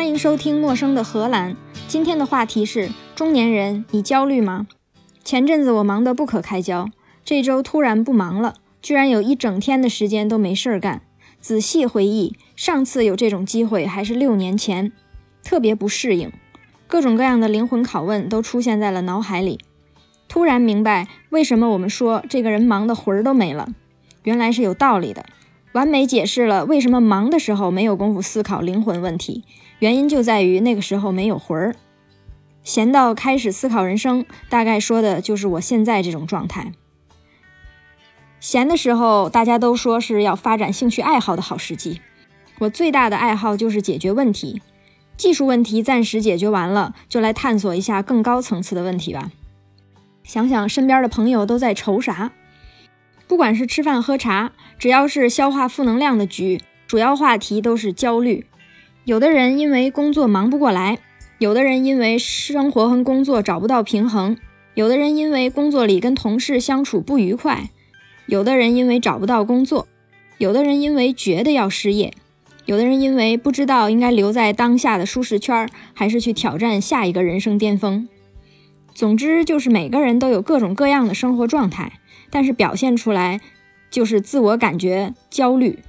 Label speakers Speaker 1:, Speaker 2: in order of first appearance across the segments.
Speaker 1: 欢迎收听《陌生的荷兰》。今天的话题是：中年人，你焦虑吗？前阵子我忙得不可开交，这周突然不忙了，居然有一整天的时间都没事儿干。仔细回忆，上次有这种机会还是六年前，特别不适应，各种各样的灵魂拷问都出现在了脑海里。突然明白为什么我们说这个人忙得魂儿都没了，原来是有道理的。完美解释了为什么忙的时候没有功夫思考灵魂问题，原因就在于那个时候没有魂儿，闲到开始思考人生。大概说的就是我现在这种状态。闲的时候，大家都说是要发展兴趣爱好的好时机。我最大的爱好就是解决问题，技术问题暂时解决完了，就来探索一下更高层次的问题吧。想想身边的朋友都在愁啥？不管是吃饭喝茶，只要是消化负能量的局，主要话题都是焦虑。有的人因为工作忙不过来，有的人因为生活和工作找不到平衡，有的人因为工作里跟同事相处不愉快，有的人因为找不到工作，有的人因为觉得要失业，有的人因为不知道应该留在当下的舒适圈，还是去挑战下一个人生巅峰。总之，就是每个人都有各种各样的生活状态。但是表现出来就是自我感觉焦虑。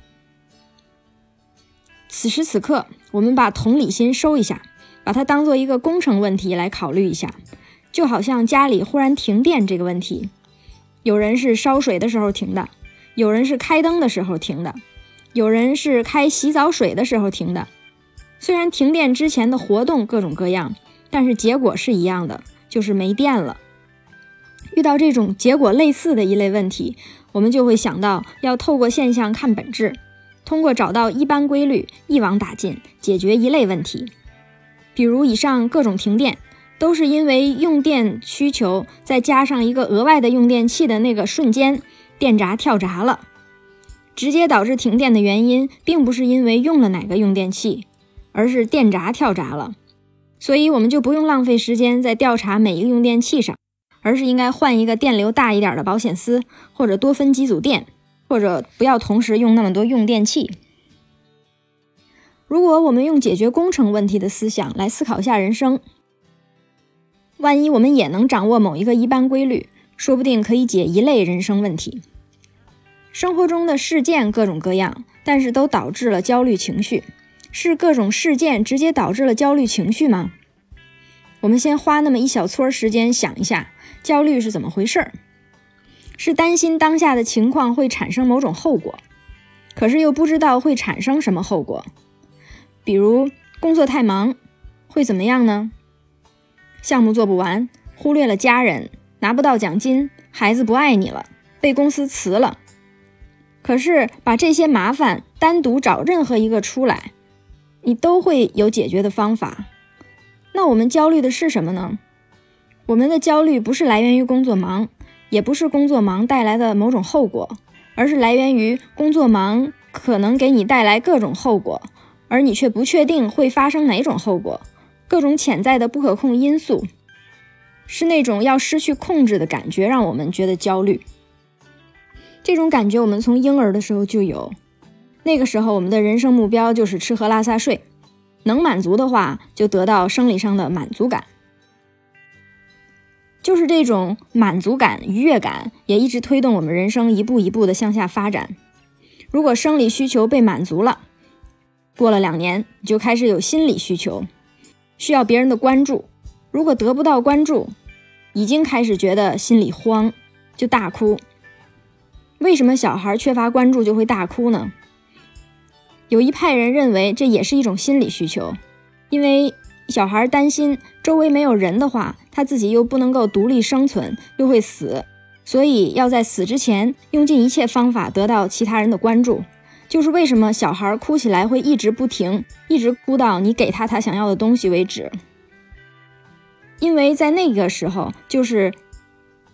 Speaker 1: 此时此刻，我们把同理心收一下，把它当做一个工程问题来考虑一下，就好像家里忽然停电这个问题，有人是烧水的时候停的，有人是开灯的时候停的，有人是开洗澡水的时候停的。虽然停电之前的活动各种各样，但是结果是一样的，就是没电了。遇到这种结果类似的一类问题，我们就会想到要透过现象看本质，通过找到一般规律，一网打尽，解决一类问题。比如以上各种停电，都是因为用电需求再加上一个额外的用电器的那个瞬间，电闸跳闸了。直接导致停电的原因，并不是因为用了哪个用电器，而是电闸跳闸了。所以我们就不用浪费时间在调查每一个用电器上。而是应该换一个电流大一点的保险丝，或者多分几组电，或者不要同时用那么多用电器。如果我们用解决工程问题的思想来思考一下人生，万一我们也能掌握某一个一般规律，说不定可以解一类人生问题。生活中的事件各种各样，但是都导致了焦虑情绪，是各种事件直接导致了焦虑情绪吗？我们先花那么一小撮时间想一下。焦虑是怎么回事儿？是担心当下的情况会产生某种后果，可是又不知道会产生什么后果。比如工作太忙，会怎么样呢？项目做不完，忽略了家人，拿不到奖金，孩子不爱你了，被公司辞了。可是把这些麻烦单独找任何一个出来，你都会有解决的方法。那我们焦虑的是什么呢？我们的焦虑不是来源于工作忙，也不是工作忙带来的某种后果，而是来源于工作忙可能给你带来各种后果，而你却不确定会发生哪种后果，各种潜在的不可控因素，是那种要失去控制的感觉，让我们觉得焦虑。这种感觉我们从婴儿的时候就有，那个时候我们的人生目标就是吃喝拉撒睡，能满足的话就得到生理上的满足感。就是这种满足感、愉悦感，也一直推动我们人生一步一步的向下发展。如果生理需求被满足了，过了两年，你就开始有心理需求，需要别人的关注。如果得不到关注，已经开始觉得心里慌，就大哭。为什么小孩缺乏关注就会大哭呢？有一派人认为这也是一种心理需求，因为。小孩担心周围没有人的话，他自己又不能够独立生存，又会死，所以要在死之前用尽一切方法得到其他人的关注。就是为什么小孩哭起来会一直不停，一直哭到你给他他想要的东西为止。因为在那个时候，就是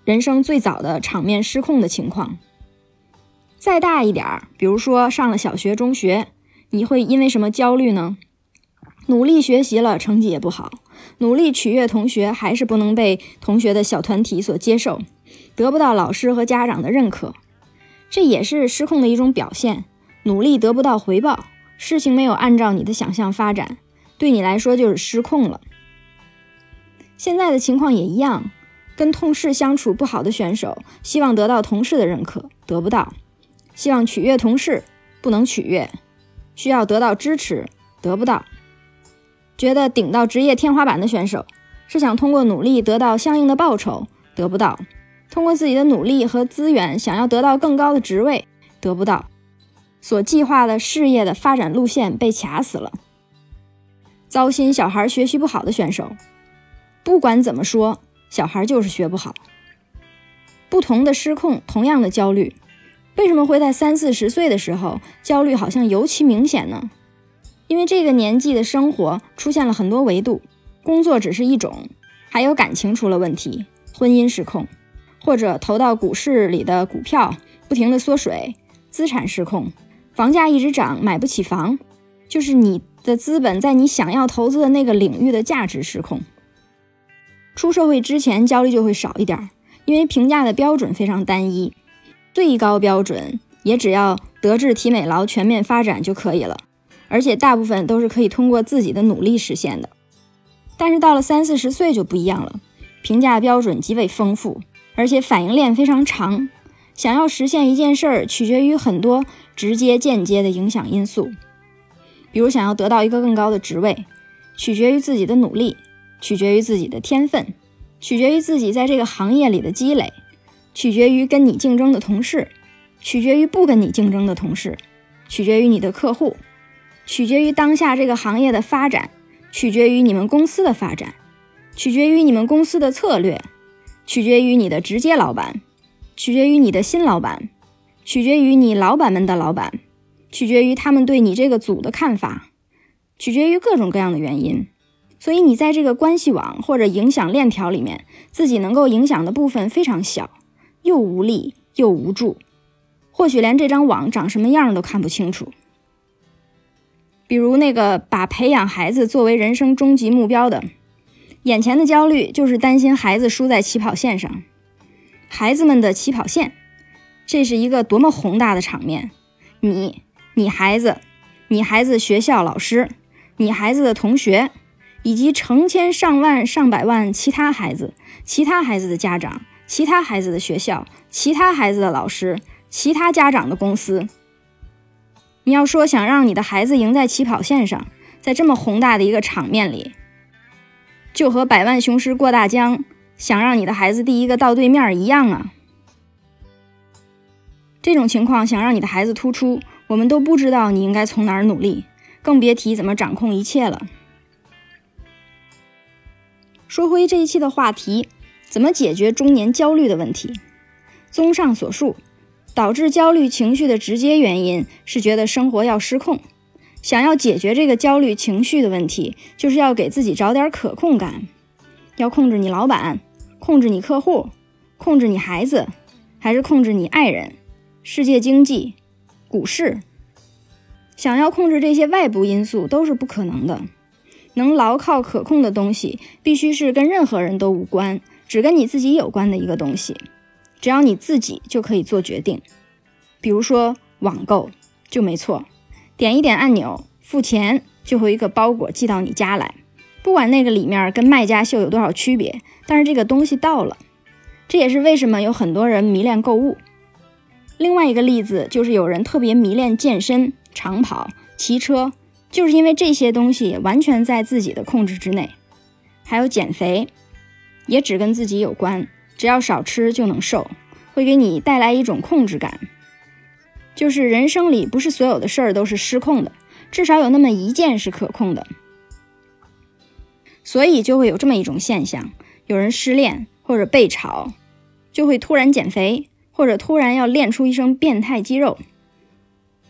Speaker 1: 人生最早的场面失控的情况。再大一点儿，比如说上了小学、中学，你会因为什么焦虑呢？努力学习了，成绩也不好；努力取悦同学，还是不能被同学的小团体所接受，得不到老师和家长的认可，这也是失控的一种表现。努力得不到回报，事情没有按照你的想象发展，对你来说就是失控了。现在的情况也一样，跟同事相处不好的选手，希望得到同事的认可，得不到；希望取悦同事，不能取悦；需要得到支持，得不到。觉得顶到职业天花板的选手，是想通过努力得到相应的报酬，得不到；通过自己的努力和资源，想要得到更高的职位，得不到。所计划的事业的发展路线被卡死了。糟心小孩学习不好的选手，不管怎么说，小孩就是学不好。不同的失控，同样的焦虑，为什么会在三四十岁的时候焦虑好像尤其明显呢？因为这个年纪的生活出现了很多维度，工作只是一种，还有感情出了问题，婚姻失控，或者投到股市里的股票不停的缩水，资产失控。房价一直涨，买不起房，就是你的资本在你想要投资的那个领域的价值失控。出社会之前焦虑就会少一点，因为评价的标准非常单一，最高标准也只要德智体美劳全面发展就可以了，而且大部分都是可以通过自己的努力实现的。但是到了三四十岁就不一样了，评价标准极为丰富，而且反应链非常长。想要实现一件事儿，取决于很多直接、间接的影响因素。比如，想要得到一个更高的职位，取决于自己的努力，取决于自己的天分，取决于自己在这个行业里的积累，取决于跟你竞争的同事，取决于不跟你竞争的同事，取决于你的客户，取决于当下这个行业的发展，取决于你们公司的发展，取决于你们公司的策略，取决于你的直接老板。取决于你的新老板，取决于你老板们的老板，取决于他们对你这个组的看法，取决于各种各样的原因。所以你在这个关系网或者影响链条里面，自己能够影响的部分非常小，又无力又无助，或许连这张网长什么样都看不清楚。比如那个把培养孩子作为人生终极目标的，眼前的焦虑就是担心孩子输在起跑线上。孩子们的起跑线，这是一个多么宏大的场面！你、你孩子、你孩子学校老师、你孩子的同学，以及成千上万、上百万其他孩子、其他孩子的家长、其他孩子的学校、其他孩子的老师、其他家长的公司。你要说想让你的孩子赢在起跑线上，在这么宏大的一个场面里，就和百万雄师过大江。想让你的孩子第一个到对面一样啊！这种情况想让你的孩子突出，我们都不知道你应该从哪儿努力，更别提怎么掌控一切了。说回这一期的话题，怎么解决中年焦虑的问题？综上所述，导致焦虑情绪的直接原因是觉得生活要失控。想要解决这个焦虑情绪的问题，就是要给自己找点可控感，要控制你老板。控制你客户，控制你孩子，还是控制你爱人？世界经济、股市，想要控制这些外部因素都是不可能的。能牢靠可控的东西，必须是跟任何人都无关，只跟你自己有关的一个东西。只要你自己就可以做决定。比如说网购，就没错，点一点按钮，付钱，就会一个包裹寄到你家来。不管那个里面跟卖家秀有多少区别，但是这个东西到了，这也是为什么有很多人迷恋购物。另外一个例子就是有人特别迷恋健身、长跑、骑车，就是因为这些东西完全在自己的控制之内。还有减肥，也只跟自己有关，只要少吃就能瘦，会给你带来一种控制感。就是人生里不是所有的事儿都是失控的，至少有那么一件是可控的。所以就会有这么一种现象：有人失恋或者被炒，就会突然减肥，或者突然要练出一身变态肌肉，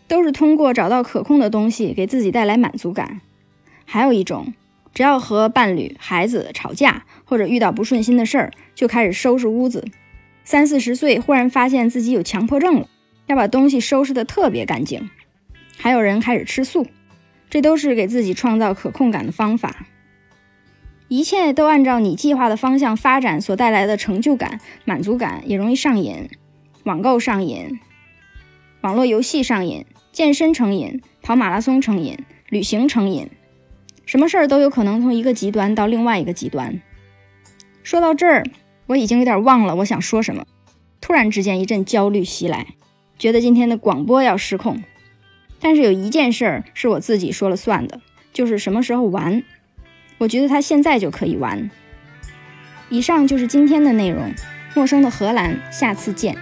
Speaker 1: 都是通过找到可控的东西给自己带来满足感。还有一种，只要和伴侣、孩子吵架，或者遇到不顺心的事儿，就开始收拾屋子。三四十岁忽然发现自己有强迫症了，要把东西收拾得特别干净。还有人开始吃素，这都是给自己创造可控感的方法。一切都按照你计划的方向发展，所带来的成就感、满足感也容易上瘾。网购上瘾，网络游戏上瘾，健身成瘾，跑马拉松成瘾，旅行成瘾。什么事儿都有可能从一个极端到另外一个极端。说到这儿，我已经有点忘了我想说什么。突然之间一阵焦虑袭来，觉得今天的广播要失控。但是有一件事儿是我自己说了算的，就是什么时候完。我觉得他现在就可以完。以上就是今天的内容。陌生的荷兰，下次见。